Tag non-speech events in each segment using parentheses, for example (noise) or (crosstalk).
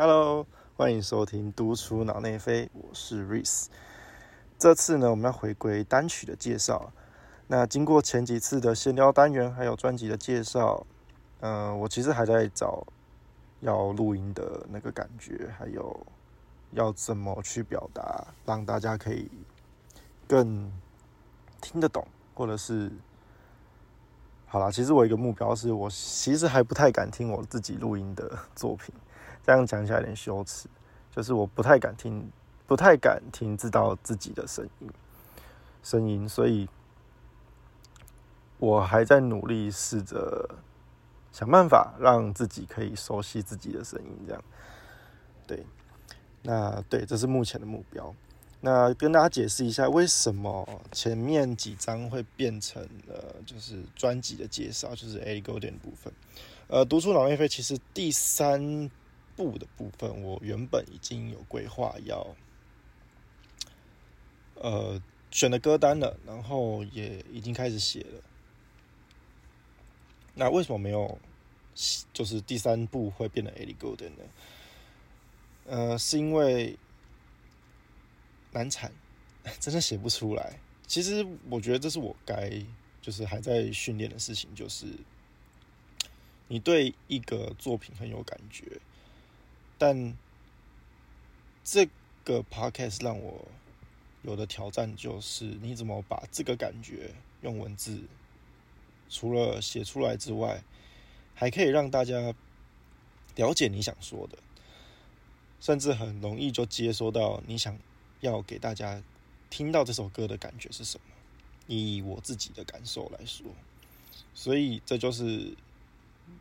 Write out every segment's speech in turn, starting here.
Hello，欢迎收听《独处脑内飞》，我是 Reese。这次呢，我们要回归单曲的介绍。那经过前几次的闲聊单元，还有专辑的介绍，嗯，我其实还在找要录音的那个感觉，还有要怎么去表达，让大家可以更听得懂，或者是好啦，其实我一个目标是我其实还不太敢听我自己录音的作品。这样讲起来有点羞耻，就是我不太敢听，不太敢听知道自己的声音，声音，所以我还在努力试着想办法让自己可以熟悉自己的声音，这样，对，那对，这是目前的目标。那跟大家解释一下，为什么前面几章会变成了就是专辑的介绍，就是 A go 点部分。呃，读出脑内飞其实第三。部的部分，我原本已经有规划要，呃，选的歌单了，然后也已经开始写了。那为什么没有，就是第三部会变得 e l l i g o d 呢？呃，是因为难产，真的写不出来。其实我觉得这是我该，就是还在训练的事情，就是你对一个作品很有感觉。但这个 podcast 让我有的挑战就是，你怎么把这个感觉用文字，除了写出来之外，还可以让大家了解你想说的，甚至很容易就接收到你想要给大家听到这首歌的感觉是什么。以我自己的感受来说，所以这就是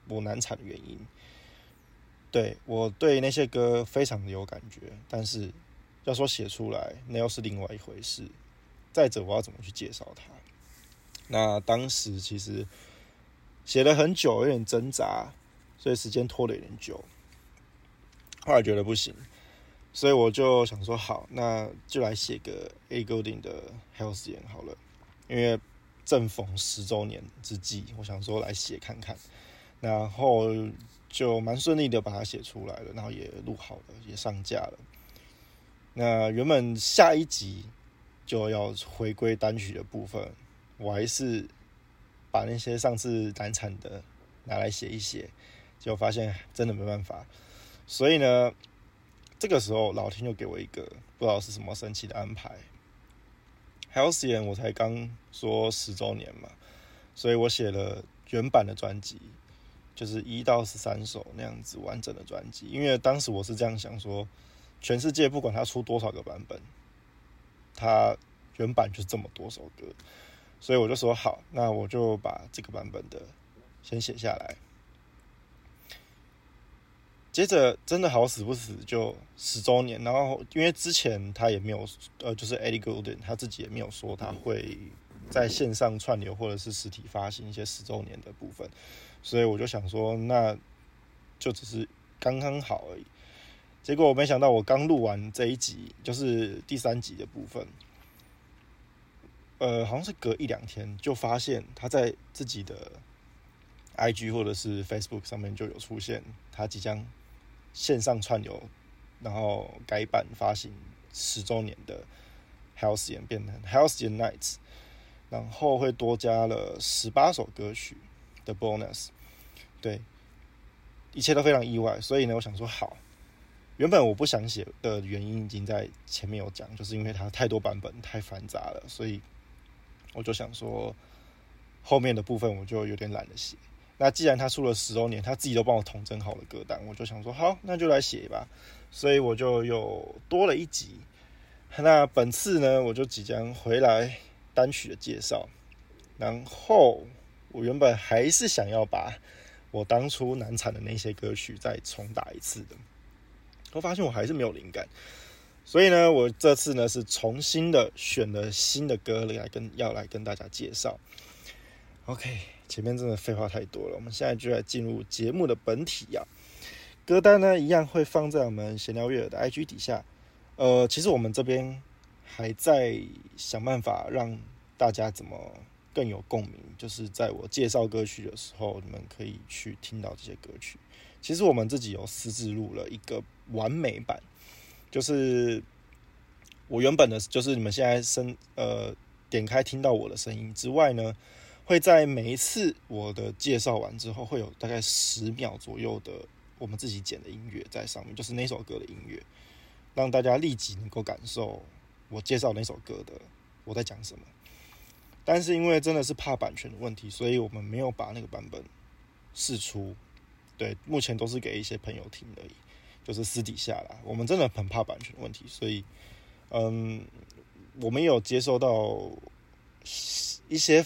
我难产的原因。对我对那些歌非常的有感觉，但是要说写出来，那又是另外一回事。再者，我要怎么去介绍它？那当时其实写了很久，有点挣扎，所以时间拖了有点久。后来觉得不行，所以我就想说，好，那就来写个 A Golden 的 Health 演好了。因为正逢十周年之际，我想说来写看看，然后。就蛮顺利的把它写出来了，然后也录好了，也上架了。那原本下一集就要回归单曲的部分，我还是把那些上次难产的拿来写一写，结果发现真的没办法。所以呢，这个时候老天就给我一个不知道是什么神奇的安排。Healthy 我才刚说十周年嘛，所以我写了原版的专辑。就是一到十三首那样子完整的专辑，因为当时我是这样想说，全世界不管他出多少个版本，他原版就是这么多首歌，所以我就说好，那我就把这个版本的先写下来。接着真的好死不死就十周年，然后因为之前他也没有呃，就是 Eddie Golden 他自己也没有说他会在线上串流或者是实体发行一些十周年的部分。所以我就想说，那就只是刚刚好而已。结果我没想到，我刚录完这一集，就是第三集的部分，呃，好像是隔一两天就发现他在自己的 IG 或者是 Facebook 上面就有出现，他即将线上串流，然后改版发行十周年的 Healthy 变成 Healthy Nights，然后会多加了十八首歌曲的 Bonus。对，一切都非常意外，所以呢，我想说好。原本我不想写的原因已经在前面有讲，就是因为它太多版本，太繁杂了，所以我就想说后面的部分我就有点懒得写。那既然他出了十周年，他自己都帮我统整好了歌单，我就想说好，那就来写吧。所以我就又多了一集。那本次呢，我就即将回来单曲的介绍，然后我原本还是想要把。我当初难产的那些歌曲再重打一次的，我发现我还是没有灵感，所以呢，我这次呢是重新的选了新的歌来跟要来跟大家介绍。OK，前面真的废话太多了，我们现在就来进入节目的本体呀。歌单呢一样会放在我们闲聊月儿的 IG 底下。呃，其实我们这边还在想办法让大家怎么。更有共鸣，就是在我介绍歌曲的时候，你们可以去听到这些歌曲。其实我们自己有私自录了一个完美版，就是我原本的，就是你们现在声呃点开听到我的声音之外呢，会在每一次我的介绍完之后，会有大概十秒左右的我们自己剪的音乐在上面，就是那首歌的音乐，让大家立即能够感受我介绍那首歌的我在讲什么。但是因为真的是怕版权的问题，所以我们没有把那个版本试出。对，目前都是给一些朋友听而已，就是私底下啦。我们真的很怕版权的问题，所以，嗯，我们有接收到一些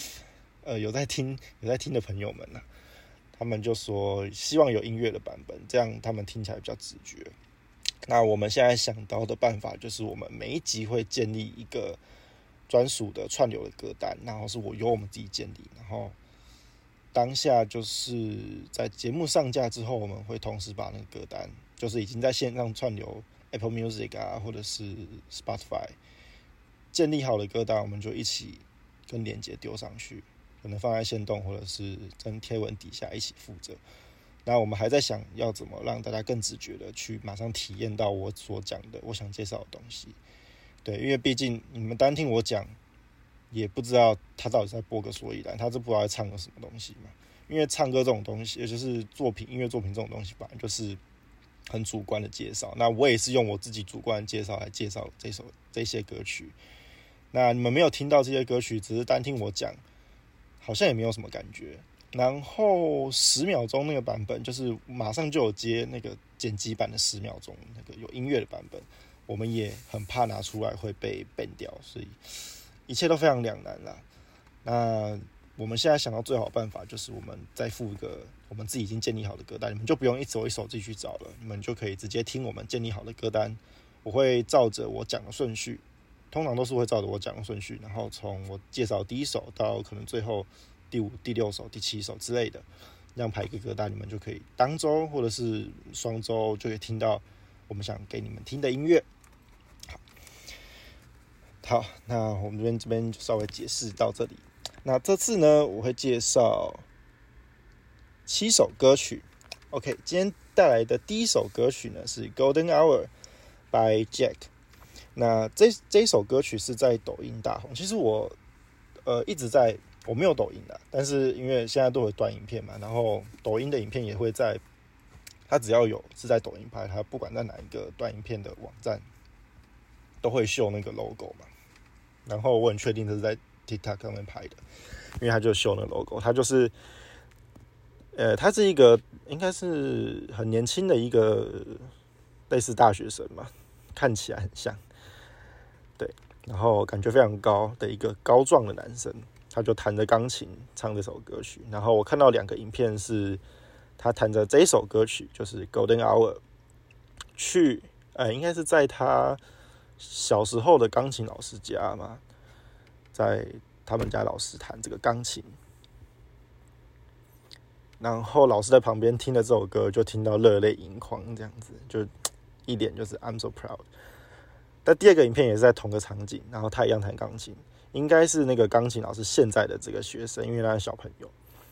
呃有在听有在听的朋友们呢，他们就说希望有音乐的版本，这样他们听起来比较直觉。那我们现在想到的办法就是，我们每一集会建立一个。专属的串流的歌单，然后是我由我们自己建立，然后当下就是在节目上架之后，我们会同时把那个歌单，就是已经在线上串流 Apple Music 啊，或者是 Spotify 建立好的歌单，我们就一起跟链接丢上去，可能放在线动或者是跟贴文底下一起附着。那我们还在想要怎么让大家更直觉的去马上体验到我所讲的我想介绍的东西。对，因为毕竟你们单听我讲，也不知道他到底在播个所以然，他是不知道在唱个什么东西嘛。因为唱歌这种东西，也就是作品、音乐作品这种东西，本来就是很主观的介绍。那我也是用我自己主观的介绍来介绍这首这些歌曲。那你们没有听到这些歌曲，只是单听我讲，好像也没有什么感觉。然后十秒钟那个版本，就是马上就有接那个剪辑版的十秒钟那个有音乐的版本。我们也很怕拿出来会被 ban 掉，所以一切都非常两难啦。那我们现在想到最好的办法，就是我们再附一个我们自己已经建立好的歌单，你们就不用一首一首自己去找了，你们就可以直接听我们建立好的歌单。我会照着我讲的顺序，通常都是会照着我讲的顺序，然后从我介绍第一首到可能最后第五、第六首、第七首之类的，这样排一个歌单，你们就可以当周或者是双周就可以听到我们想给你们听的音乐。好，那我们这边这边就稍微解释到这里。那这次呢，我会介绍七首歌曲。OK，今天带来的第一首歌曲呢是《Golden Hour》by Jack。那这这首歌曲是在抖音大红。其实我呃一直在我没有抖音的，但是因为现在都有短影片嘛，然后抖音的影片也会在它只要有是在抖音拍，它不管在哪一个短影片的网站都会秀那个 logo 嘛。然后我很确定这是在 TikTok 上面拍的，因为他就秀那个 logo，他就是，呃，他是一个应该是很年轻的一个类似大学生嘛，看起来很像，对，然后感觉非常高的一个高壮的男生，他就弹着钢琴唱这首歌曲。然后我看到两个影片是他弹着这首歌曲，就是 Golden Hour，去，呃，应该是在他。小时候的钢琴老师家嘛，在他们家老师弹这个钢琴，然后老师在旁边听了这首歌，就听到热泪盈眶，这样子就一脸就是 I'm so proud。但第二个影片也是在同个场景，然后他一样弹钢琴，应该是那个钢琴老师现在的这个学生，因为他是小朋友，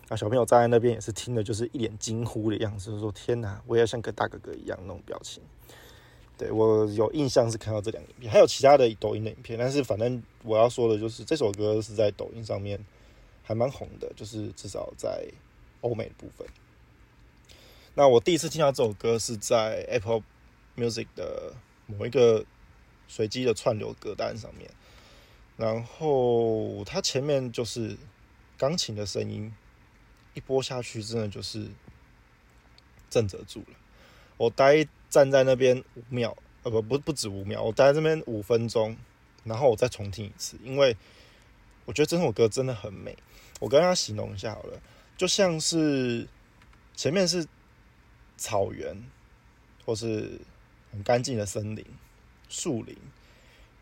那小朋友站在那边也是听的，就是一脸惊呼的样子，说天哪，我也要像个大哥哥一样那种表情。对我有印象是看到这两影片，还有其他的抖音的影片，但是反正我要说的就是这首歌是在抖音上面还蛮红的，就是至少在欧美部分。那我第一次听到这首歌是在 Apple Music 的某一个随机的串流歌单上面，然后它前面就是钢琴的声音一播下去，真的就是震慑住了，我呆。站在那边五秒，呃不不不止五秒，我待在这边五分钟，然后我再重听一次，因为我觉得这首歌真的很美。我跟大家形容一下好了，就像是前面是草原，或是很干净的森林、树林，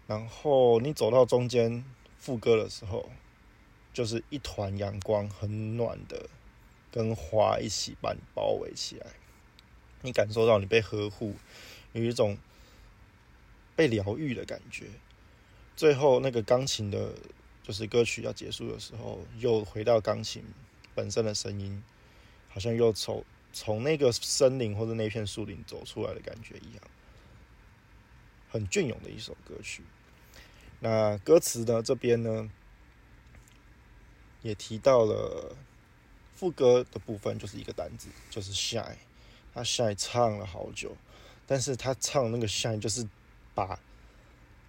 然后你走到中间副歌的时候，就是一团阳光，很暖的，跟花一起把你包围起来。你感受到你被呵护，有一种被疗愈的感觉。最后那个钢琴的，就是歌曲要结束的时候，又回到钢琴本身的声音，好像又从从那个森林或者那片树林走出来的感觉一样，很隽永的一首歌曲。那歌词呢？这边呢，也提到了副歌的部分，就是一个单字，就是 shine。他下来唱了好久，但是他唱那个 shine 就是把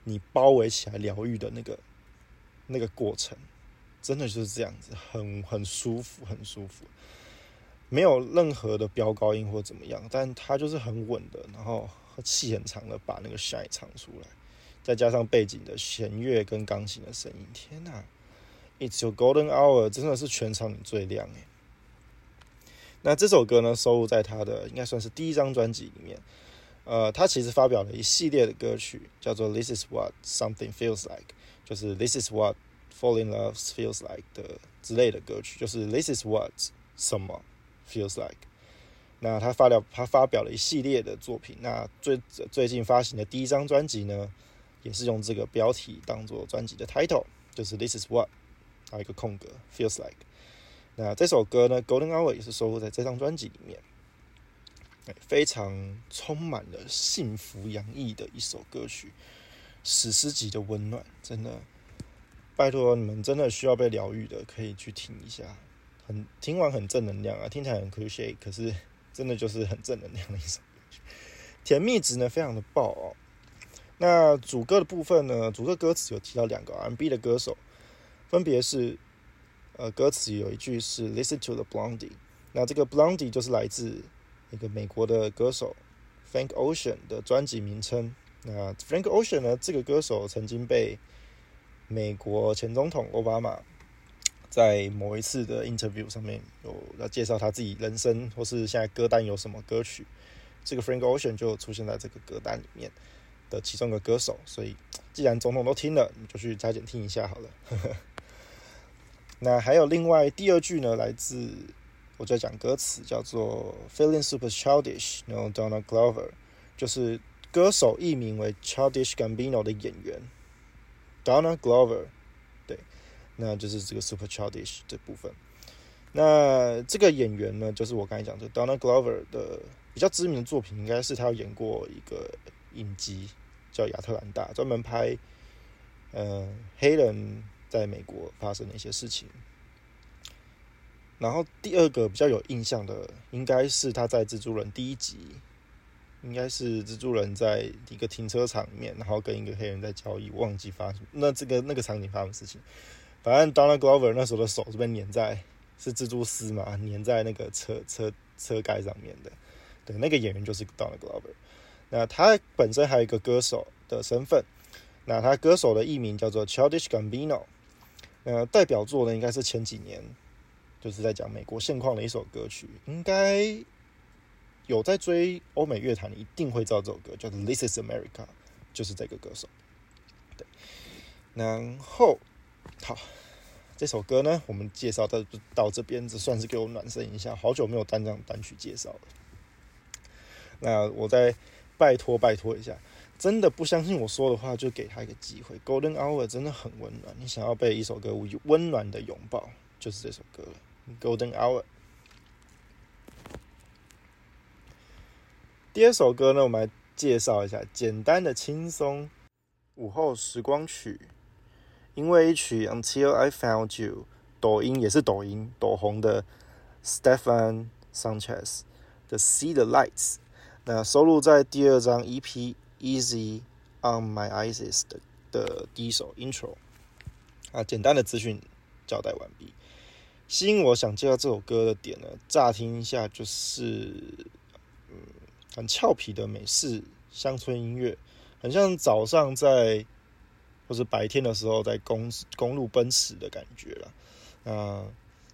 你包围起来疗愈的那个那个过程，真的就是这样子，很很舒服，很舒服，没有任何的飙高音或怎么样，但他就是很稳的，然后气很长的把那个 shine 唱出来。再加上背景的弦乐跟钢琴的声音，天呐！It's your golden hour，真的是全场你最亮诶。那这首歌呢，收录在他的应该算是第一张专辑里面。呃，他其实发表了一系列的歌曲，叫做《This is what something feels like》，就是 “This is what fall in love feels like” 的之类的歌曲，就是 “This is what 什么 feels like”。那他发表他发表了一系列的作品。那最最近发行的第一张专辑呢？也是用这个标题当做专辑的 title，就是 This is what，还有一个空格 feels like。那这首歌呢，Golden Hour 也是收录在这张专辑里面，非常充满了幸福洋溢的一首歌曲，史诗级的温暖，真的，拜托你们真的需要被疗愈的，可以去听一下，很听完很正能量啊，听起来很 cliche，可是 (laughs) 真的就是很正能量的一首歌曲，甜蜜值呢非常的爆哦。那主歌的部分呢？主歌歌词有提到两个 R&B 的歌手，分别是，呃，歌词有一句是 “Listen to the Blondie”，那这个 Blondie 就是来自一个美国的歌手 Frank Ocean 的专辑名称。那 Frank Ocean 呢，这个歌手曾经被美国前总统奥巴马在某一次的 interview 上面有要介绍他自己人生或是现在歌单有什么歌曲，这个 Frank Ocean 就出现在这个歌单里面。的其中一个歌手，所以既然总统都听了，你就去加减听一下好了。(laughs) 那还有另外第二句呢，来自我在讲歌词，叫做 “Feeling super childish”，然后 Donna Glover 就是歌手艺名为 Childish Gambino 的演员 Donna Glover，对，那就是这个 super childish 这部分。那这个演员呢，就是我刚才讲的 Donna Glover 的比较知名的作品，应该是他演过一个影集。叫亚特兰大，专门拍呃黑人在美国发生的一些事情。然后第二个比较有印象的，应该是他在蜘蛛人第一集，应该是蜘蛛人在一个停车场里面，然后跟一个黑人在交易，忘记发生那这个那个场景发生事情。反正 Donna Glover 那时候的手是被粘在是蜘蛛丝嘛，粘在那个车车车盖上面的。对，那个演员就是 Donna Glover。那他本身还有一个歌手的身份，那他歌手的艺名叫做 Childish Gambino，呃，代表作呢应该是前几年就是在讲美国现况的一首歌曲，应该有在追欧美乐坛，一定会知道这首歌，叫做 This Is America，就是这个歌手。对，然后好，这首歌呢，我们介绍到到这边，只算是给我暖身一下，好久没有单张单曲介绍了。那我再。拜托拜托一下，真的不相信我说的话，就给他一个机会。Golden Hour 真的很温暖，你想要被一首歌温暖的拥抱，就是这首歌了。Golden Hour。第二首歌呢，我们来介绍一下简单的轻松午后时光曲，因为一曲 Until I Found You，抖音也是抖音抖红的 Stefan Sanchez 的 See the Lights。那收录在第二张 EP《Easy on My Eyes》的的第一首 Intro 啊，简单的资讯交代完毕。吸引我想介绍这首歌的点呢，乍听一下就是嗯，很俏皮的美式乡村音乐，很像早上在或者白天的时候在公公路奔驰的感觉了。那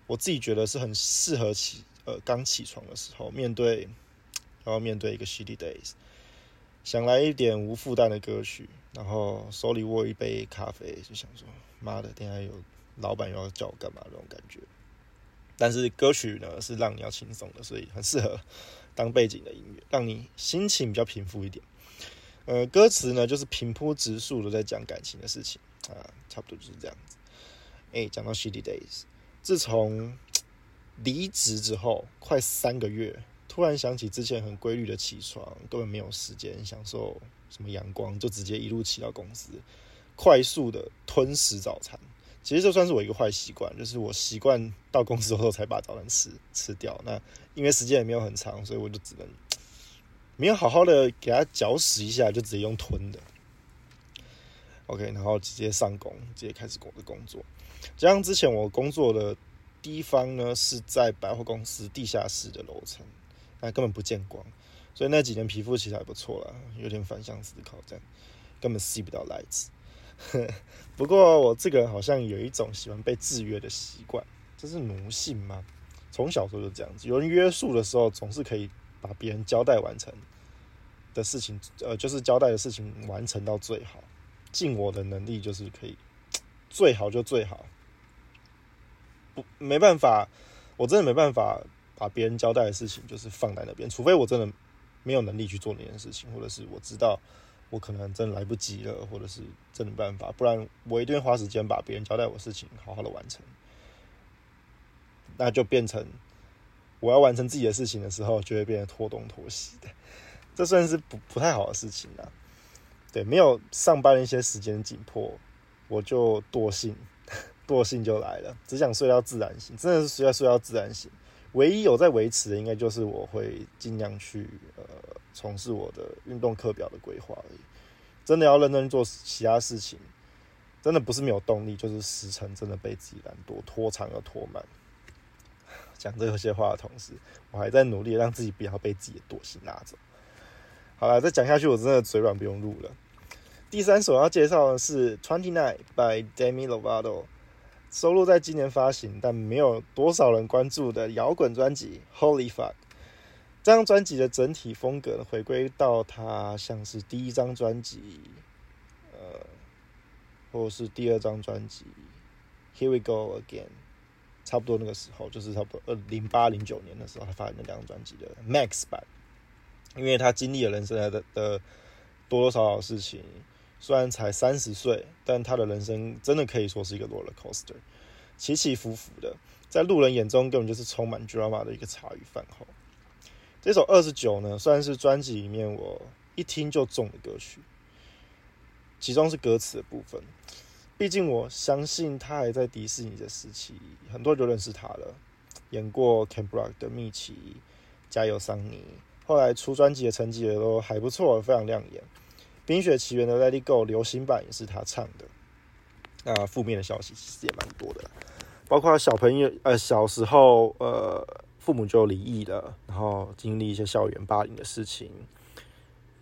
我自己觉得是很适合起呃刚起床的时候面对。然后面对一个 shitty days，想来一点无负担的歌曲，然后手里握一杯咖啡，就想说妈的，等下有老板要叫我干嘛那种感觉。但是歌曲呢是让你要轻松的，所以很适合当背景的音乐，让你心情比较平复一点。呃，歌词呢就是平铺直述的在讲感情的事情啊，差不多就是这样子。哎，讲到 shitty days，自从离职之后快三个月。突然想起之前很规律的起床，根本没有时间享受什么阳光，就直接一路骑到公司，快速的吞食早餐。其实这算是我一个坏习惯，就是我习惯到公司之后才把早餐吃吃掉。那因为时间也没有很长，所以我就只能 (laughs) 没有好好的给它嚼食一下，就直接用吞的。OK，然后直接上工，直接开始我的工作。加上之前我工作的地方呢是在百货公司地下室的楼层，那根本不见光，所以那几年皮肤其实还不错啦，有点反向思考，这样根本吸不到 light。(laughs) 不过我这个人好像有一种喜欢被制约的习惯，这是奴性吗？从小时候就这样子，有人约束的时候，总是可以把别人交代完成的事情，呃，就是交代的事情完成到最好，尽我的能力就是可以最好就最好。不，没办法，我真的没办法把别人交代的事情就是放在那边，除非我真的没有能力去做那件事情，或者是我知道。我可能真的来不及了，或者是真的没办法，不然我一定会花时间把别人交代我事情好好的完成。那就变成我要完成自己的事情的时候，就会变得拖东拖西的，这算是不不太好的事情啦。对，没有上班的一些时间紧迫，我就惰性，(laughs) 惰性就来了，只想睡到自然醒，真的是睡到睡到自然醒。唯一有在维持的，应该就是我会尽量去呃。从事我的运动课表的规划而已，真的要认真做其他事情，真的不是没有动力，就是时辰真的被自己懒惰拖长又拖慢。讲这些话的同时，我还在努力让自己不要被自己的惰性拉走。好了，再讲下去我真的嘴软不用录了。第三首要介绍的是《Twenty Nine》by Demi Lovato，收录在今年发行但没有多少人关注的摇滚专辑《Holy Fuck》。这张专辑的整体风格回归到它像是第一张专辑，呃，或是第二张专辑《Here We Go Again》，差不多那个时候，就是差不多二零八零九年的时候，他发行那两张专辑的 Max 版。因为他经历了人生的的多多少少事情，虽然才三十岁，但他的人生真的可以说是一个 roller coaster，起起伏伏的，在路人眼中根本就是充满 drama 的一个茶余饭后。这首二十九呢，算是专辑里面我一听就中的歌曲，其中是歌词的部分。毕竟我相信他还在迪士尼的时期，很多人都认识他了，演过《Camp Rock》的米奇，《加油桑尼》，后来出专辑的成绩也都还不错，非常亮眼。《冰雪奇缘》的《Let It Go》流行版也是他唱的。那负面的消息其实也蛮多的，包括小朋友呃小时候呃。父母就离异了，然后经历一些校园霸凌的事情。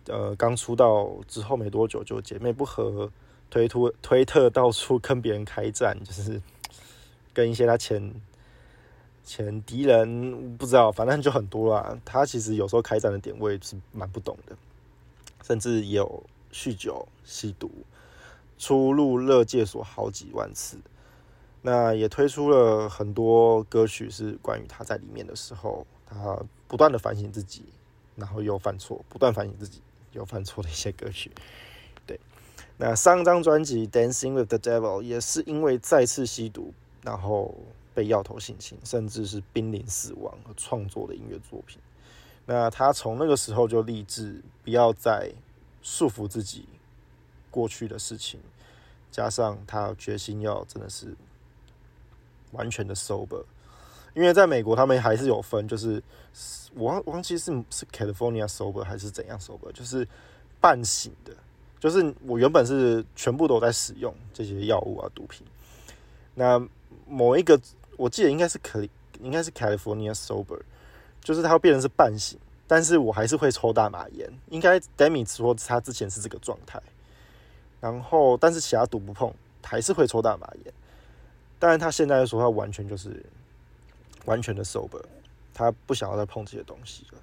呃，刚出道之后没多久就姐妹不和，推推推特到处跟别人开战，就是跟一些他前前敌人不知道，反正就很多啦。他其实有时候开战的点我也是蛮不懂的，甚至有酗酒、吸毒，出入乐界所好几万次。那也推出了很多歌曲，是关于他在里面的时候，他不断的反省自己，然后又犯错，不断反省自己又犯错的一些歌曲。(laughs) 对，那上张专辑《Dancing with the Devil》也是因为再次吸毒，然后被药头性侵，甚至是濒临死亡而创作的音乐作品。那他从那个时候就立志，不要再束缚自己过去的事情，加上他决心要真的是。完全的 sober，因为在美国他们还是有分，就是我忘忘记是是 California sober 还是怎样 sober，就是半醒的，就是我原本是全部都在使用这些药物啊毒品，那某一个我记得应该是可应该是 California sober，就是它变成是半醒，但是我还是会抽大麻烟，应该 Demi 说他之前是这个状态，然后但是其他赌不碰，还是会抽大麻烟。但是他现在说他完全就是完全的 sober，他不想要再碰这些东西了。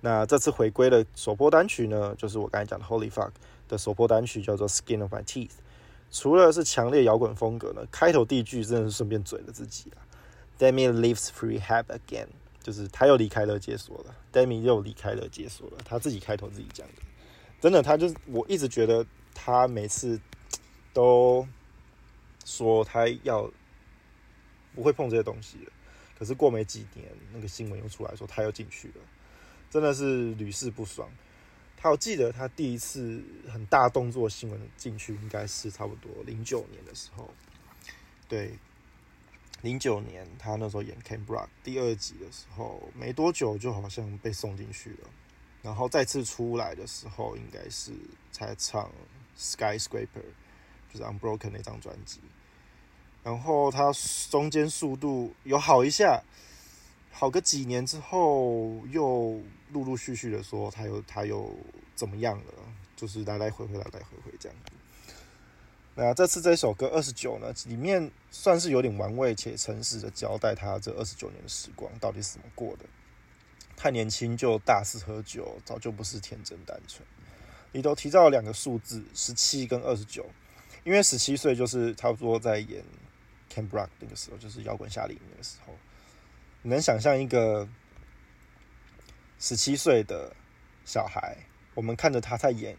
那这次回归的首播单曲呢，就是我刚才讲的 Holy Fuck 的首播单曲，叫做 Skin of My Teeth。除了是强烈摇滚风格呢，开头第一句真的是顺便嘴了自己啊。Demi leaves free have again，就是他又离开了解锁了。Demi 又离开了解锁了，他自己开头自己讲的。真的，他就是我一直觉得他每次都说他要。不会碰这些东西了，可是过没几年，那个新闻又出来说他又进去了，真的是屡试不爽。他我记得他第一次很大动作新闻进去，应该是差不多零九年的时候，对，零九年他那时候演《Camp Rock》第二集的时候，没多久就好像被送进去了，然后再次出来的时候，应该是才唱《Skyscraper》，就是《Unbroken》那张专辑。然后他中间速度有好一下，好个几年之后，又陆陆续续的说他又他又怎么样了，就是来来回回来来回回这样。那这次这首歌二十九呢，里面算是有点玩味且诚实的交代他这二十九年的时光到底是怎么过的。太年轻就大肆喝酒，早就不是天真单纯。里头提到了两个数字，十七跟二十九，因为十七岁就是差不多在演。Camp Rock 那个时候就是摇滚夏令营的时候，你能想象一个十七岁的小孩，我们看着他在演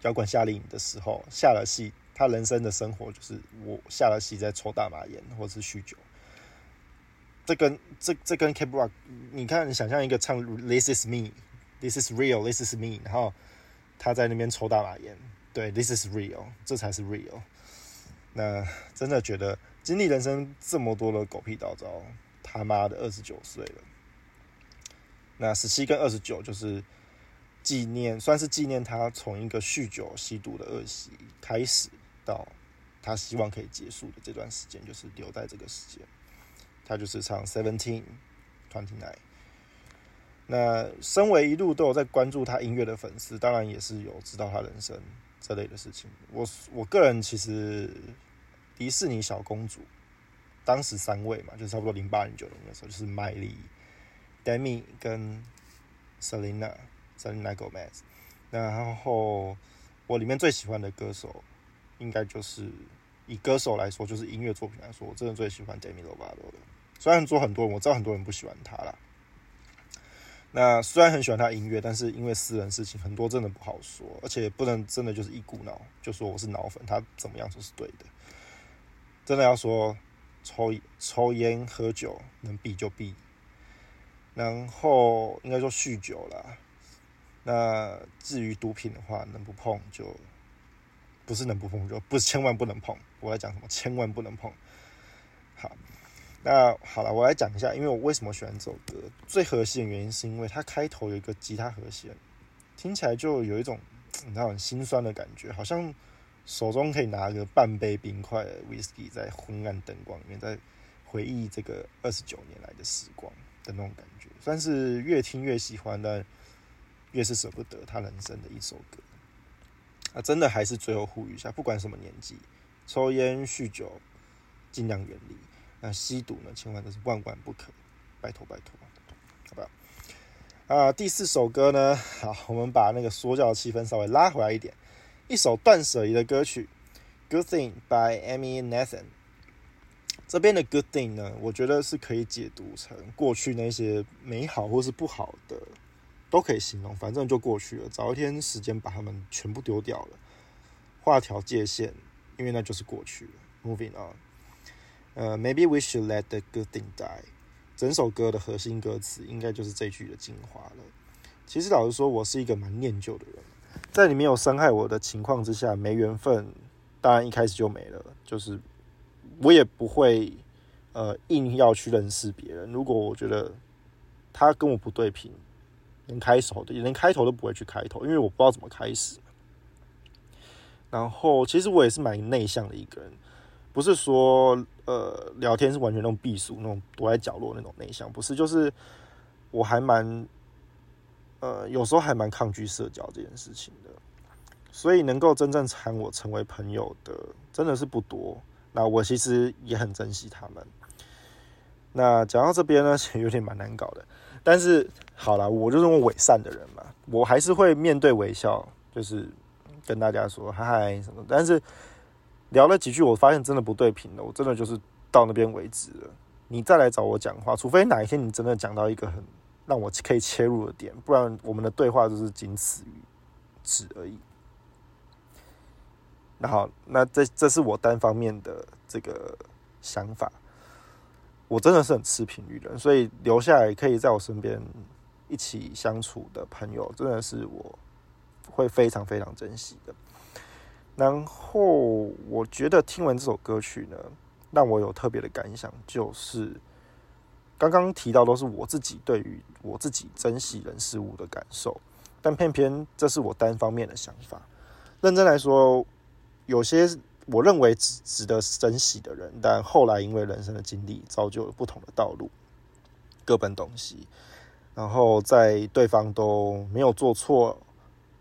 摇滚夏令营的时候下了戏，他人生的生活就是我下了戏在抽大麻烟或者是酗酒。这跟这这跟 Camp Rock，你看，你想象一个唱 This is me，This is real，This is me，然后他在那边抽大麻烟，对，This is real，这才是 real。那真的觉得。经历人生这么多的狗屁倒灶，他妈的二十九岁了。那十七跟二十九就是纪念，算是纪念他从一个酗酒吸毒的恶习开始，到他希望可以结束的这段时间，就是留在这个时间。他就是唱 Seventeen Twenty Nine。那身为一路都有在关注他音乐的粉丝，当然也是有知道他人生这类的事情。我我个人其实。迪士尼小公主，当时三位嘛，就差不多零八零九零的时候，就是麦莉、Demi 跟 Selena，Selena Gomez。那然后我里面最喜欢的歌手，应该就是以歌手来说，就是音乐作品来说，我真的最喜欢 Demi Lovato 的。虽然说很多人，我知道很多人不喜欢他啦。那虽然很喜欢他音乐，但是因为私人事情，很多真的不好说，而且不能真的就是一股脑就说我是脑粉，他怎么样都是对的。真的要说抽抽烟喝酒能避就避，然后应该说酗酒啦。那至于毒品的话，能不碰就不是能不碰，就不是千万不能碰。我要讲什么？千万不能碰。好，那好了，我来讲一下，因为我为什么喜欢这首歌。最核心的原因是因为它开头有一个吉他和弦，听起来就有一种你知道很心酸的感觉，好像。手中可以拿个半杯冰块的 whisky，在昏暗灯光里面，在回忆这个二十九年来的时光的那种感觉，算是越听越喜欢，但越是舍不得他人生的一首歌。啊，真的还是最后呼吁一下，不管什么年纪，抽烟酗酒尽量远离，那吸毒呢，千万都是万万不可，拜托拜托，好不好？啊，第四首歌呢，好，我们把那个说教的气氛稍微拉回来一点。一首断舍离的歌曲，《Good Thing》by Amy Nathan。这边的 “Good Thing” 呢，我觉得是可以解读成过去那些美好或是不好的，都可以形容。反正就过去了，早一天时间把它们全部丢掉了，画条界限，因为那就是过去了。Moving on，呃，Maybe we should let the good thing die。整首歌的核心歌词应该就是这句的精华了。其实老实说，我是一个蛮念旧的人。在你没有伤害我的情况之下，没缘分，当然一开始就没了。就是我也不会呃硬要去认识别人。如果我觉得他跟我不对频，连开手的连开头都不会去开头，因为我不知道怎么开始。然后其实我也是蛮内向的一个人，不是说呃聊天是完全那种避暑、那种躲在角落那种内向，不是，就是我还蛮。呃，有时候还蛮抗拒社交这件事情的，所以能够真正喊我成为朋友的，真的是不多。那我其实也很珍惜他们。那讲到这边呢，其实有点蛮难搞的。但是好了，我就是伪善的人嘛，我还是会面对微笑，就是跟大家说嗨嗨什么。但是聊了几句，我发现真的不对频了，我真的就是到那边为止了。你再来找我讲话，除非哪一天你真的讲到一个很。让我可以切入的点，不然我们的对话就是仅此于此而已。那好，那这这是我单方面的这个想法。我真的是很吃频率的，所以留下来可以在我身边一起相处的朋友，真的是我会非常非常珍惜的。然后我觉得听完这首歌曲呢，让我有特别的感想，就是刚刚提到都是我自己对于我自己珍惜人事物的感受，但偏偏这是我单方面的想法。认真来说，有些我认为值值得珍惜的人，但后来因为人生的经历，造就了不同的道路，各奔东西。然后在对方都没有做错，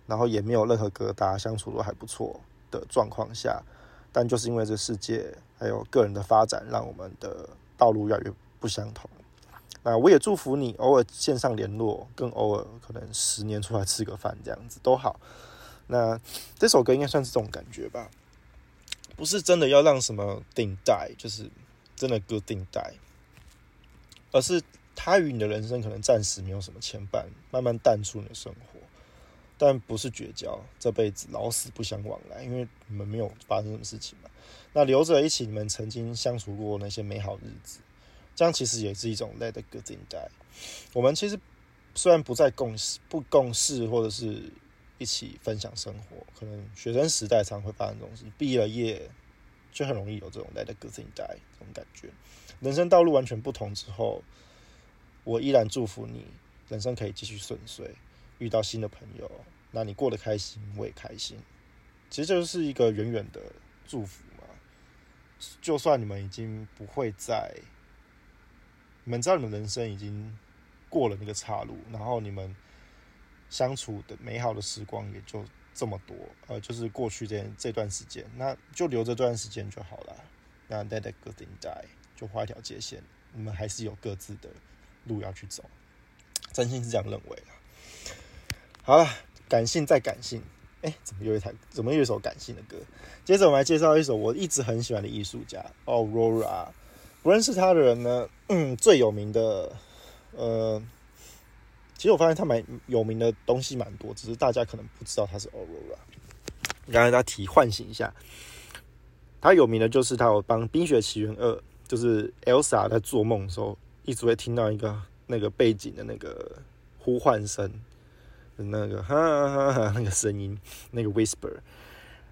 然后也没有任何疙瘩，相处都还不错。的状况下，但就是因为这世界还有个人的发展，让我们的道路越来越不相同。那我也祝福你，偶尔线上联络，更偶尔可能十年出来吃个饭这样子都好。那这首歌应该算是这种感觉吧，不是真的要让什么顶代，就是真的歌顶代，而是他与你的人生可能暂时没有什么牵绊，慢慢淡出你的生活。但不是绝交，这辈子老死不相往来，因为你们没有发生什么事情嘛。那留着一起你们曾经相处过那些美好日子，这样其实也是一种 let go in die。我们其实虽然不再共事、不共事，或者是一起分享生活，可能学生时代常会发生东西，毕了业就很容易有这种 let go in die 这种感觉。人生道路完全不同之后，我依然祝福你，人生可以继续顺遂，遇到新的朋友。那你过得开心，我也开心。其实就是一个远远的祝福嘛。就算你们已经不会再，你们知道你们人生已经过了那个岔路，然后你们相处的美好的时光也就这么多，呃，就是过去这这段时间，那就留着这段时间就好了。那 let the good thing die，就画一条界限，你们还是有各自的路要去走。真心是这样认为的。好了。感性再感性，哎，怎么有一台？怎么有一首感性的歌？接着我们来介绍一首我一直很喜欢的艺术家，Aurora。不认识他的人呢，嗯，最有名的，呃，其实我发现他蛮有名的东西蛮多，只是大家可能不知道他是 Aurora。刚才他提唤醒一下，他有名的就是他有帮《冰雪奇缘二》，就是 Elsa 在做梦的时候，一直会听到一个那个背景的那个呼唤声。那个哈哈哈，那个声音，那个 whisper，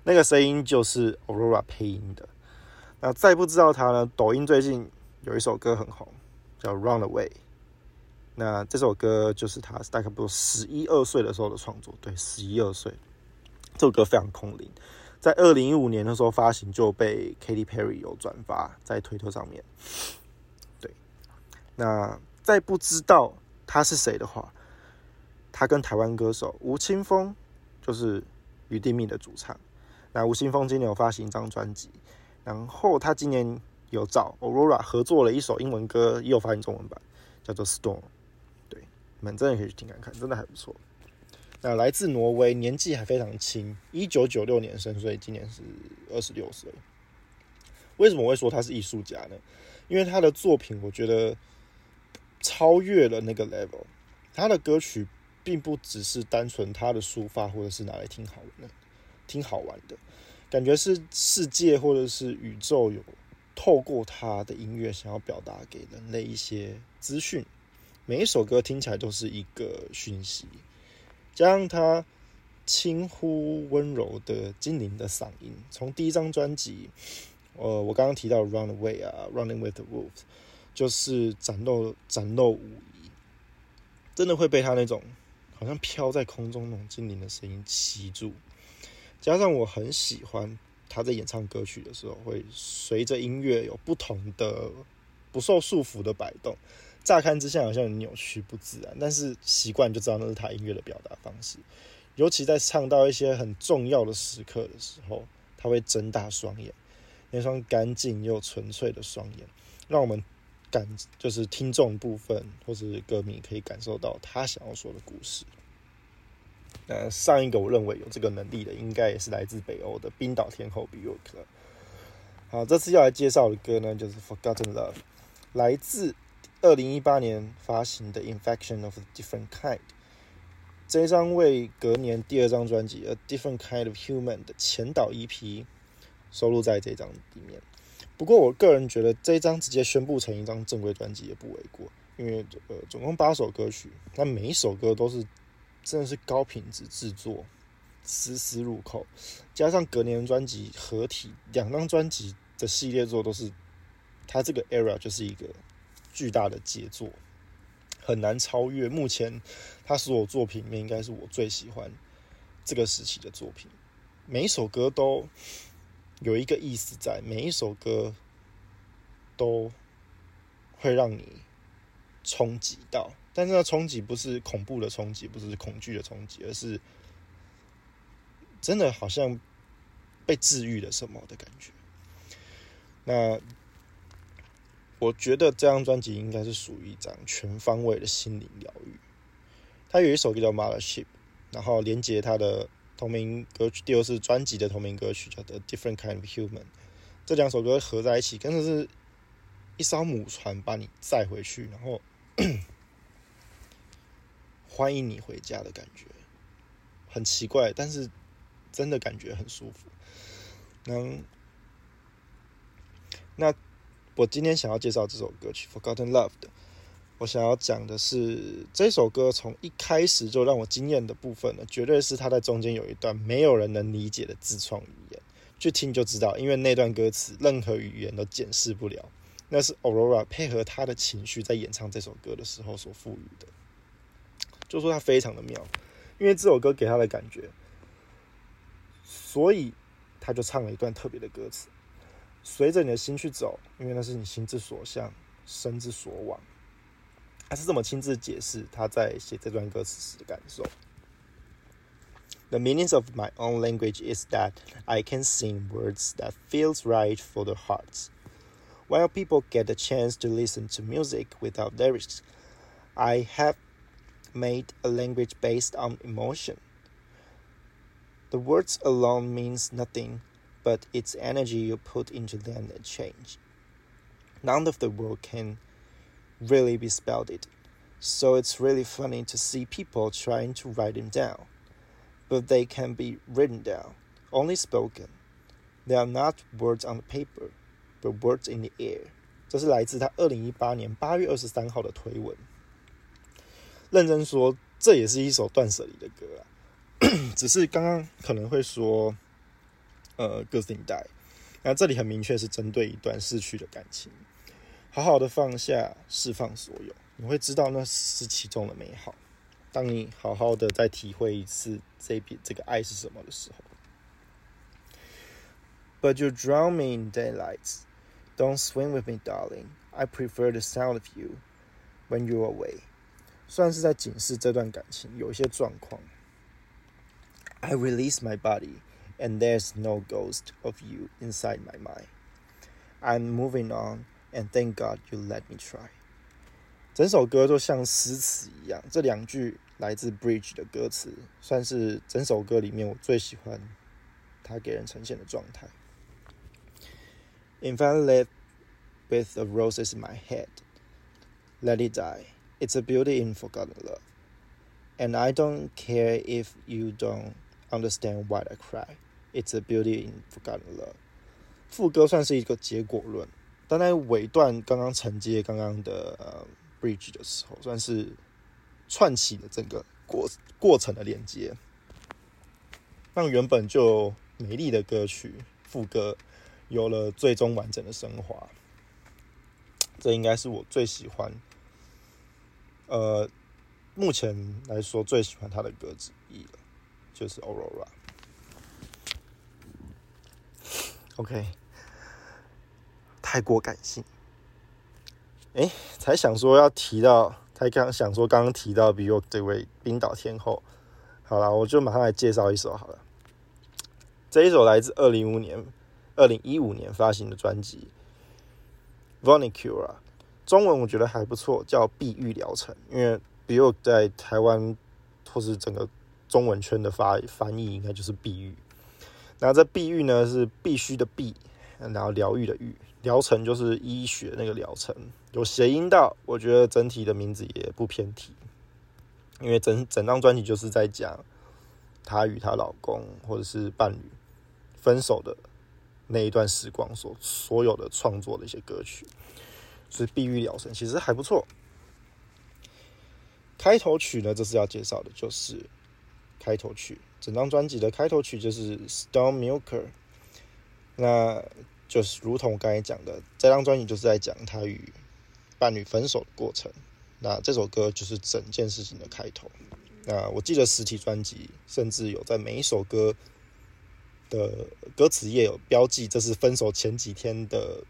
那个声音就是 Aurora 配音的。那再不知道他呢？抖音最近有一首歌很红，叫《Run Away》。那这首歌就是他大概不多十一二岁的时候的创作，对，十一二岁。这首歌非常空灵，在二零一五年的时候发行，就被 Katy Perry 有转发在推特上面。对，那在不知道他是谁的话。他跟台湾歌手吴青峰，就是余定命的主唱。那吴青峰今年有发行一张专辑，然后他今年有找 Aurora 合作了一首英文歌，也有发行中文版，叫做 Storm。对，你们真的可以去听看看，真的还不错。那来自挪威，年纪还非常轻，一九九六年生，所以今年是二十六岁。为什么会说他是艺术家呢？因为他的作品，我觉得超越了那个 level，他的歌曲。并不只是单纯他的抒发，或者是拿来听好玩的、听好玩的，感觉是世界或者是宇宙有透过他的音乐想要表达给人类一些资讯。每一首歌听起来都是一个讯息，加上他轻忽温柔的精灵的嗓音，从第一张专辑，呃，我刚刚提到《Run Away》啊，《Running with the Wolves》，就是展露展露无遗，真的会被他那种。好像飘在空中那种精灵的声音吸住，加上我很喜欢他在演唱歌曲的时候，会随着音乐有不同的不受束缚的摆动。乍看之下好像很扭曲不自然，但是习惯就知道那是他音乐的表达方式。尤其在唱到一些很重要的时刻的时候，他会睁大双眼，那双干净又纯粹的双眼，让我们。感就是听众部分或者是歌迷可以感受到他想要说的故事。那上一个我认为有这个能力的，应该也是来自北欧的冰岛天后 Bjork。好，这次要来介绍的歌呢，就是《Forgotten Love》，来自二零一八年发行的《Infection of a Different Kind》。这张为隔年第二张专辑《A Different Kind of Human》的前导 EP 收录在这张里面。不过，我个人觉得这一张直接宣布成一张正规专辑也不为过，因为呃总共八首歌曲，那每一首歌都是真的是高品质制作，丝丝入扣，加上隔年专辑合体两张专辑的系列作都是，他这个 era 就是一个巨大的杰作，很难超越。目前他所有作品里面，应该是我最喜欢这个时期的作品，每一首歌都有一个意思在，每一首歌都会让你。冲击到，但是那冲击不是恐怖的冲击，不是恐惧的冲击，而是真的好像被治愈了什么的感觉。那我觉得这张专辑应该是属于一张全方位的心灵疗愈。他有一首歌叫《Mothership》，然后连接他的同名歌曲，第二是专辑的同名歌曲叫《The Different Kind of Human》。这两首歌合在一起，真的是一艘母船把你载回去，然后。(clears throat) 欢迎你回家的感觉，很奇怪，但是真的感觉很舒服。能，那我今天想要介绍这首歌曲《Forgotten Love》的，我想要讲的是这首歌从一开始就让我惊艳的部分呢，绝对是它在中间有一段没有人能理解的自创语言，去听就知道，因为那段歌词任何语言都解释不了。那是 Aurora 配合他的情绪在演唱这首歌的时候所赋予的，就说他非常的妙，因为这首歌给他的感觉，所以他就唱了一段特别的歌词，随着你的心去走，因为那是你心之所向，身之所往。他是这么亲自解释他在写这段歌词时的感受。The meanings of my own language is that I can sing words that feels right for the hearts. While people get a chance to listen to music without lyrics, I have made a language based on emotion. The words alone means nothing, but its energy you put into them that change. None of the word can really be spelled it, so it's really funny to see people trying to write them down. But they can be written down, only spoken. They are not words on the paper The words in the air，这是来自他二零一八年八月二十三号的推文。认真说，这也是一首断舍离的歌啊。只是刚刚可能会说， (coughs) 呃，歌词带，那这里很明确是针对一段逝去的感情。好好的放下，释放所有，你会知道那是其中的美好。当你好好的再体会一次这笔这个爱是什么的时候，But you drown me in daylights。Don't swim with me, darling. I prefer the sound of you when you're away. 算是在警示这段感情有一些状况。I release my body, and there's no ghost of you inside my mind. I'm moving on, and thank God you let me try. 整首歌都像诗词一样，这两句来自 Bridge 的歌词，算是整首歌里面我最喜欢他给人呈现的状态。Infant live with the roses in my head. Let it die. It's a beauty in forgotten love. And I don't care if you don't understand why I cry. It's a beauty in forgot 了副歌算是一个结果论，但在尾段刚刚承接刚刚的呃 bridge 的时候，算是串起了整个过过程的连接，让原本就美丽的歌曲副歌有了最终完整的升华，这应该是我最喜欢，呃，目前来说最喜欢他的歌之一了，就是 Aurora。OK，太过感性。哎，才想说要提到，才刚想说刚刚提到 Bjork 这位冰岛天后。好了，我就马上来介绍一首好了，这一首来自二零五年。二零一五年发行的专辑《Vonicura》，中文我觉得还不错，叫“碧玉疗程”。因为比如在台湾或是整个中文圈的发翻译，应该就是“碧玉”。那这“避孕”呢，是必须的“避”，然后疗愈的“愈”，疗程就是医学那个疗程，有谐音到。我觉得整体的名字也不偏题，因为整整张专辑就是在讲她与她老公或者是伴侣分手的。那一段时光所所有的创作的一些歌曲，所以《碧玉疗程》其实还不错。开头曲呢，这次要介绍的就是开头曲，整张专辑的开头曲就是《Stone Milker》。那就是如同我刚才讲的，这张专辑就是在讲他与伴侣分手的过程。那这首歌就是整件事情的开头。那我记得实体专辑甚至有在每一首歌的歌词页有标记，这是分手前几天的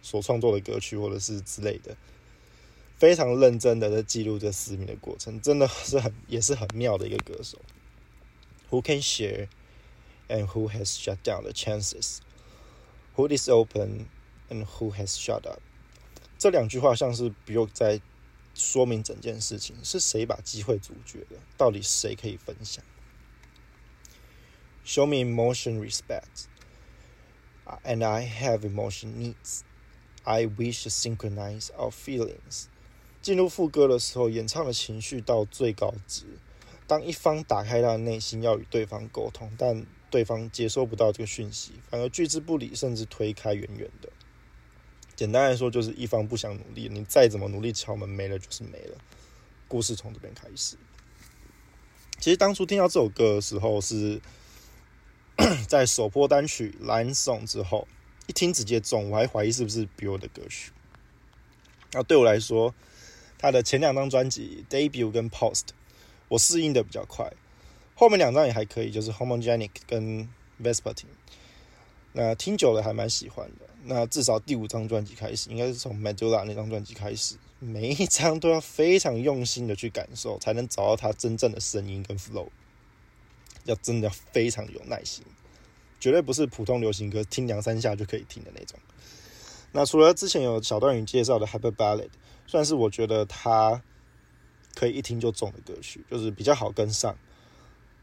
所创作的歌曲，或者是之类的，非常认真的在记录这私密的过程，真的是很也是很妙的一个歌手。Who can share and who has shut down the chances? Who is open and who has shut up? 这两句话像是不用在。说明整件事情是谁把机会阻绝了？到底谁可以分享？Show me emotion, respect, and I have emotion needs. I wish to synchronize our feelings. 进入副歌的时候，演唱的情绪到最高值。 当一方打开他的内心，要与对方沟通，但对方接收不到这个讯息，反而拒之不理，甚至推开远远的。简单来说，就是一方不想努力，你再怎么努力敲门，没了就是没了。故事从这边开始。其实当初听到这首歌的时候，是 (clears throat) 在首播单曲《蓝颂》之后，一听直接中，我还怀疑是不是 Bill 的歌曲。那对我来说，他的前两张专辑《Debut》跟《Post》，我适应的比较快，后面两张也还可以，就是《Homogenic》跟《Vespertine》。那听久了还蛮喜欢的。那至少第五张专辑开始，应该是从《Medulla》那张专辑开始，每一张都要非常用心的去感受，才能找到他真正的声音跟 flow。要真的要非常有耐心，绝对不是普通流行歌听两三下就可以听的那种。那除了之前有小段语介绍的《Hyper Ballad》，算是我觉得他可以一听就中的歌曲，就是比较好跟上。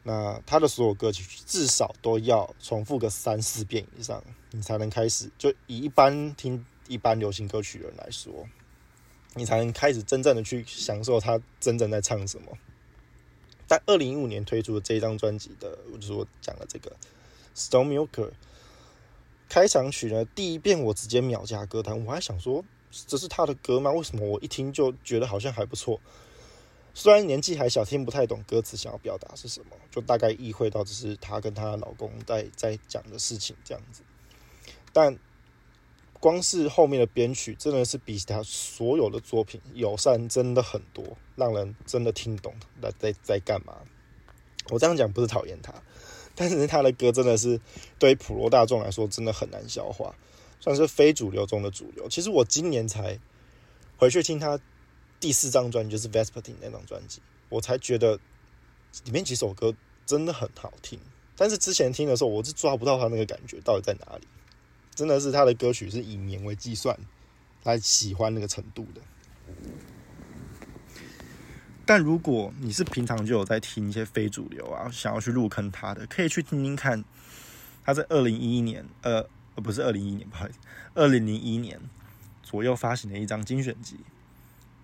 那他的所有歌曲至少都要重复个三四遍以上，你才能开始。就以一般听一般流行歌曲的人来说，你才能开始真正的去享受他真正在唱什么。但二零一五年推出的这张专辑的，就是我讲的这个《Stone Milker》开场曲呢，第一遍我直接秒加歌单，我还想说这是他的歌吗？为什么我一听就觉得好像还不错？虽然年纪还小，听不太懂歌词想要表达是什么，就大概意会到只是她跟她老公在在讲的事情这样子。但光是后面的编曲，真的是比他所有的作品友善真的很多，让人真的听懂在在在干嘛。我这样讲不是讨厌他，但是他的歌真的是对于普罗大众来说真的很难消化，算是非主流中的主流。其实我今年才回去听他。第四张专辑就是《Vespertine》那张专辑，我才觉得里面几首歌真的很好听。但是之前听的时候，我是抓不到他那个感觉到底在哪里。真的是他的歌曲是以年为计算来喜欢那个程度的。但如果你是平常就有在听一些非主流啊，想要去入坑他的，可以去听听看。他在二零一一年，呃，不是二零一一年，不好意思，二零零一年左右发行的一张精选集。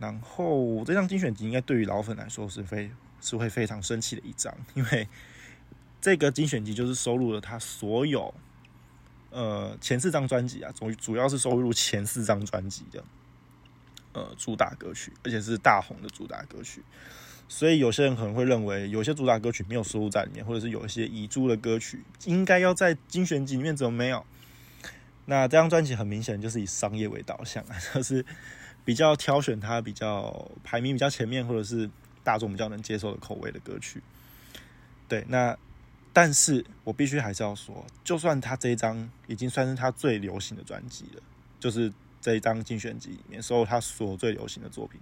然后这张精选集应该对于老粉来说是非是会非常生气的一张，因为这个精选集就是收录了他所有呃前四张专辑啊，主主要是收录前四张专辑的呃主打歌曲，而且是大红的主打歌曲。所以有些人可能会认为有些主打歌曲没有收录在里面，或者是有一些遗珠的歌曲应该要在精选集里面，怎么没有？那这张专辑很明显就是以商业为导向啊，(laughs) 就是。比较挑选他比较排名比较前面，或者是大众比较能接受的口味的歌曲。对，那但是我必须还是要说，就算他这一张已经算是他最流行的专辑了，就是这一张精选集里面所有他所最流行的作品，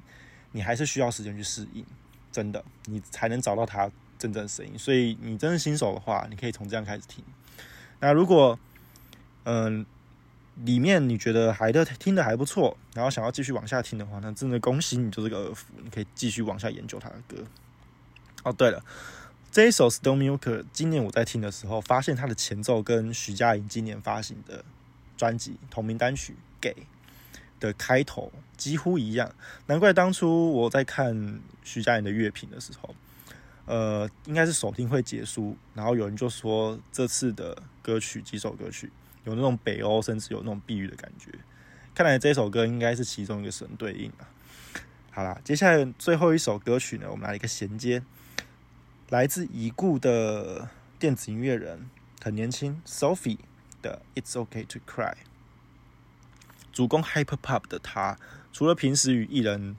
你还是需要时间去适应，真的，你才能找到他真正的声音。所以你真是新手的话，你可以从这样开始听。那如果，嗯。里面你觉得还的听的还不错，然后想要继续往下听的话，那真的恭喜你，就是个耳福，你可以继续往下研究他的歌。哦，对了，这一首《Stone Milker》，今年我在听的时候，发现它的前奏跟徐佳莹今年发行的专辑同名单曲《给》的开头几乎一样，难怪当初我在看徐佳莹的乐评的时候，呃，应该是首听会结束，然后有人就说这次的歌曲几首歌曲。有那种北欧，甚至有那种碧玉的感觉。看来这首歌应该是其中一个神对应啊。好啦，接下来最后一首歌曲呢，我们来一个衔接，来自已故的电子音乐人，很年轻，Sophie 的《It's OK to Cry》。主攻 Hyper Pop 的他，除了平时与艺人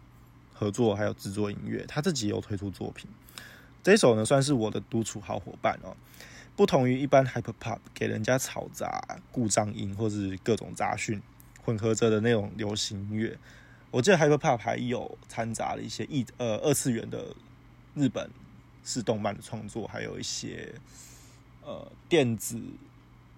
合作，还有制作音乐，他自己有推出作品。这首呢，算是我的独处好伙伴哦。不同于一般 Hyper Pop 给人家嘈杂、故障音或是各种杂讯混合着的那种流行音乐。我记得 Hyper Pop 还有掺杂了一些异呃二次元的日本式动漫的创作，还有一些呃电子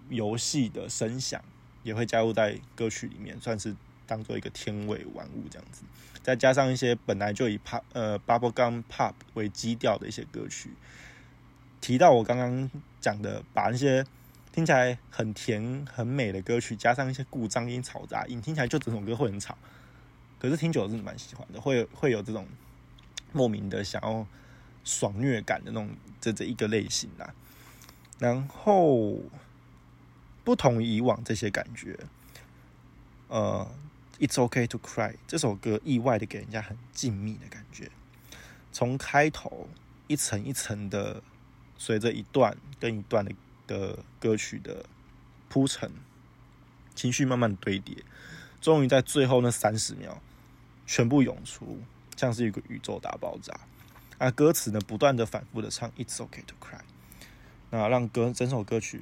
游戏的声响也会加入在歌曲里面，算是当做一个天味玩物这样子。再加上一些本来就以 Pop 呃 Bubblegum Pop 为基调的一些歌曲，提到我刚刚讲的，把那些听起来很甜很美的歌曲加上一些故障音、嘈杂音，听起来就整首歌会很吵。可是听久了真的蛮喜欢的，会会有这种莫名的想要爽虐感的那种这这一个类型啦。然后不同以往这些感觉，呃，It's OK to Cry 这首歌意外的给人家很静谧的感觉，从开头一层一层的随着一段跟一段的的歌曲的铺陈，情绪慢慢堆叠，终于在最后那三十秒。全部涌出，像是一个宇宙大爆炸。啊，歌词呢，不断的反复的唱 "It's okay to cry"，那让歌整首歌曲，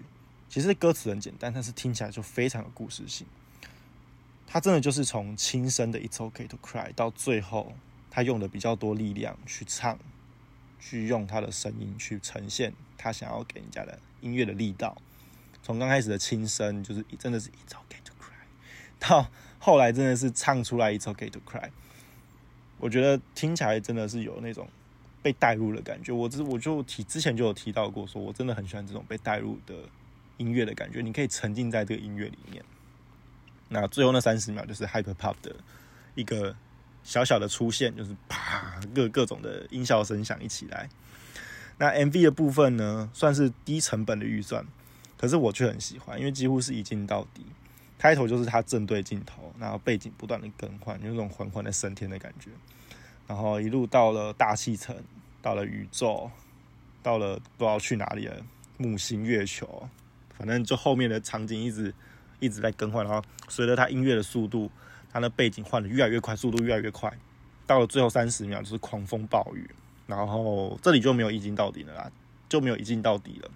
其实歌词很简单，但是听起来就非常有故事性。他真的就是从轻声的 "It's okay to cry" 到最后，他用的比较多力量去唱，去用他的声音去呈现他想要给人家的音乐的力道。从刚开始的轻声，就是真的是 "It's okay to cry"，到后来真的是唱出来 It's OK to cry"，我觉得听起来真的是有那种被带入的感觉。我之我就提之前就有提到过，说我真的很喜欢这种被带入的音乐的感觉。你可以沉浸在这个音乐里面。那最后那三十秒就是 Hyper Pop 的一个小小的出现，就是啪各各种的音效声响一起来。那 MV 的部分呢，算是低成本的预算，可是我却很喜欢，因为几乎是一镜到底。开头就是他正对镜头，然后背景不断的更换，有那种缓缓的升天的感觉。然后一路到了大气层，到了宇宙，到了不知道去哪里了，木星、月球，反正就后面的场景一直一直在更换。然后随着他音乐的速度，他的背景换的越来越快，速度越来越快。到了最后三十秒就是狂风暴雨，然后这里就没有一镜到底了啦，就没有一镜到底了，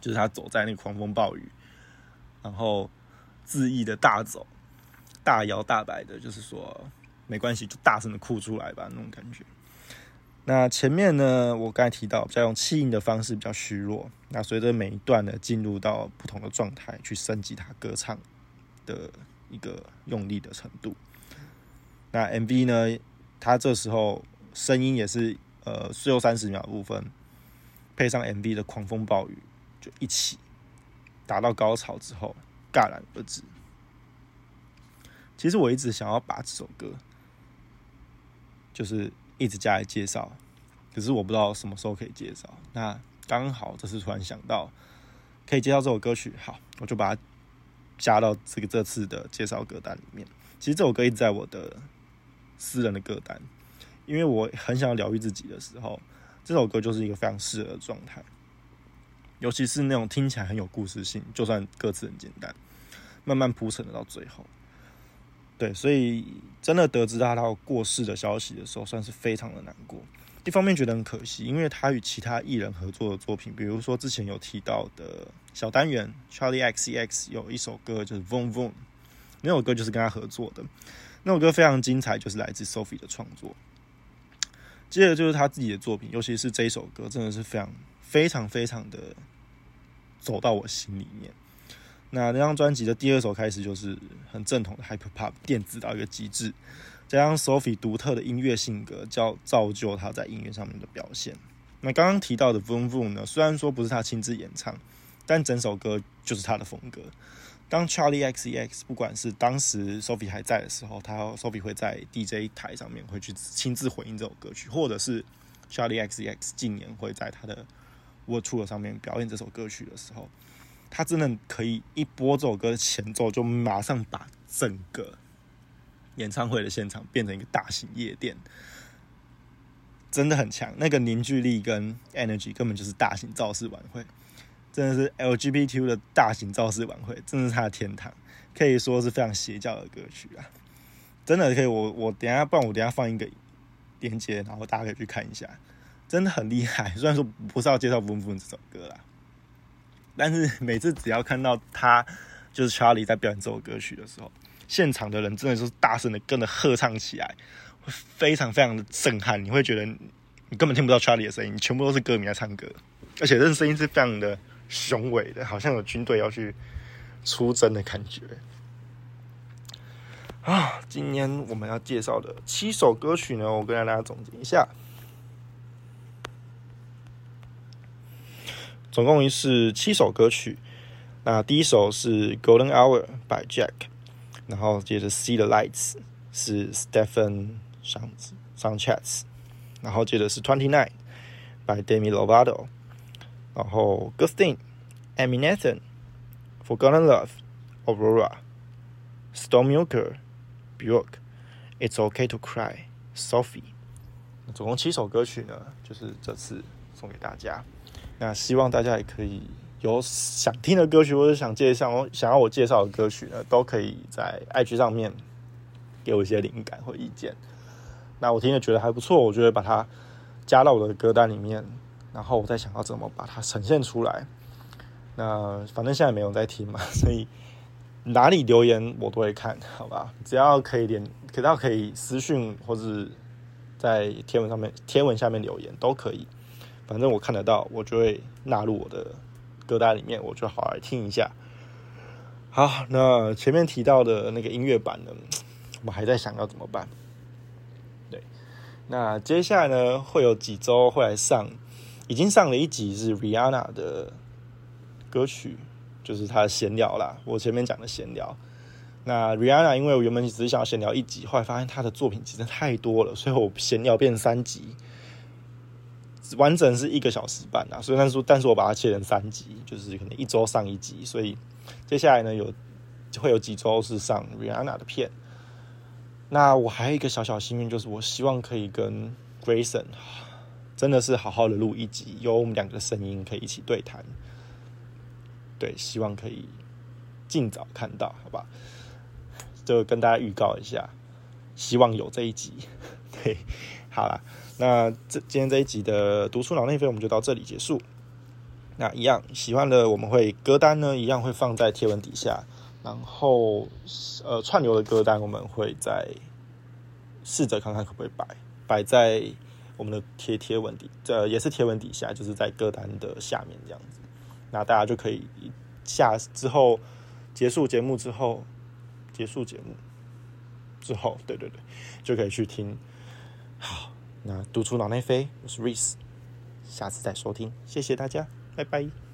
就是他走在那个狂风暴雨，然后。恣意的大走，大摇大摆的，就是说没关系，就大声的哭出来吧，那种感觉。那前面呢，我刚才提到，比较用气音的方式比较虚弱。那随着每一段呢，进入到不同的状态，去升级他歌唱的一个用力的程度。那 MV 呢，它这时候声音也是呃最后三十秒部分，配上 MV 的狂风暴雨，就一起达到高潮之后。戛然而止。其实我一直想要把这首歌，就是一直加来介绍，可是我不知道什么时候可以介绍。那刚好这次突然想到可以介绍这首歌曲，好，我就把它加到这个这次的介绍歌单里面。其实这首歌一直在我的私人的歌单，因为我很想要疗愈自己的时候，这首歌就是一个非常适合的状态。尤其是那种听起来很有故事性，就算歌词很简单，慢慢铺陈的到最后，对，所以真的得知他他过世的消息的时候，算是非常的难过。一方面觉得很可惜，因为他与其他艺人合作的作品，比如说之前有提到的小单元 Charlie X X 有一首歌就是 Vom Vom，那首歌就是跟他合作的，那首歌非常精彩，就是来自 Sophie 的创作。接着就是他自己的作品，尤其是这一首歌，真的是非常非常非常的。走到我心里面。那那张专辑的第二首开始就是很正统的 Hyper Pop 电子到一个极致，加上 Sophie 独特的音乐性格，叫造就他在音乐上面的表现。那刚刚提到的 Voom Voom 呢，虽然说不是他亲自演唱，但整首歌就是他的风格。当 Charlie X X 不管是当时 Sophie 还在的时候，他 Sophie 会在 DJ 台上面会去亲自回应这首歌曲，或者是 Charlie X X 近年会在他的 World Tour 上面表演这首歌曲的时候，他真的可以一播这首歌的前奏，就马上把整个演唱会的现场变成一个大型夜店，真的很强。那个凝聚力跟 energy 根本就是大型造势晚会，真的是 LGBTQ 的大型造势晚会，真的是他的天堂，可以说是非常邪教的歌曲啊！真的可以，我我等下，不然我等下放一个链接，然后大家可以去看一下，真的很厉害。(laughs) 虽然说不是要介绍《Boom Boom》这首歌啦，但是每次只要看到他就是 Charlie 在表演这首歌曲的时候，现场的人真的就是大声的跟着合唱起来，非常非常的震撼。你会觉得你根本听不到 Charlie 的声音，全部都是歌迷在唱歌，而且这声音是非常的雄伟的，好像有军队要去出征的感觉。啊，今天我们要介绍的七首歌曲呢，我跟大家总结一下，总共是七首歌曲。那第一首是《Golden Hour》by Jack，然后接着《See the Lights》是 Stephen Sanchez，然后接着是《Twenty Nine》by Demi Lovato，然后《Good Thing》Amy Nathan，《Forgotten Love》Aurora，《Storm Milker》。Bjork, It's OK to Cry, Sophie，总共七首歌曲呢，就是这次送给大家。那希望大家也可以有想听的歌曲，或者想介绍想要我介绍的歌曲呢，都可以在 IG 上面给我一些灵感或意见。那我听了觉得还不错，我就会把它加到我的歌单里面，然后我再想要怎么把它呈现出来。那反正现在没有在听嘛，(laughs) 所以。哪里留言我都会看，好吧？只要可以连，只要可以私讯或者在贴文上面、贴文下面留言都可以。反正我看得到，我就会纳入我的歌单里面，我就好来听一下。好，那前面提到的那个音乐版呢，我还在想要怎么办。对，那接下来呢，会有几周会来上，已经上了一集是 Rihanna 的歌曲。就是他的闲聊啦，我前面讲的闲聊。那 Rihanna，因为我原本只是想要闲聊一集，后来发现他的作品其实太多了，所以我闲聊变三集，完整是一个小时半啊。所以但是但是我把它切成三集，就是可能一周上一集。所以接下来呢，有会有几周是上 Rihanna 的片。那我还有一个小小心愿，就是我希望可以跟 Grayson 真的是好好的录一集，有我们两个的声音可以一起对谈。对，希望可以尽早看到，好吧？就跟大家预告一下，希望有这一集。(laughs) 对，好了，那这今天这一集的读书脑内飞，我们就到这里结束。那一样喜欢的，我们会歌单呢，一样会放在贴文底下。然后，呃，串流的歌单，我们会在试着看看可不可以摆摆在我们的贴贴文底，这也是贴文底下，就是在歌单的下面这样子。那大家就可以下之后结束节目之后结束节目之后，对对对，就可以去听。好，那读出脑内飞，我是 Reese，下次再收听，谢谢大家，拜拜。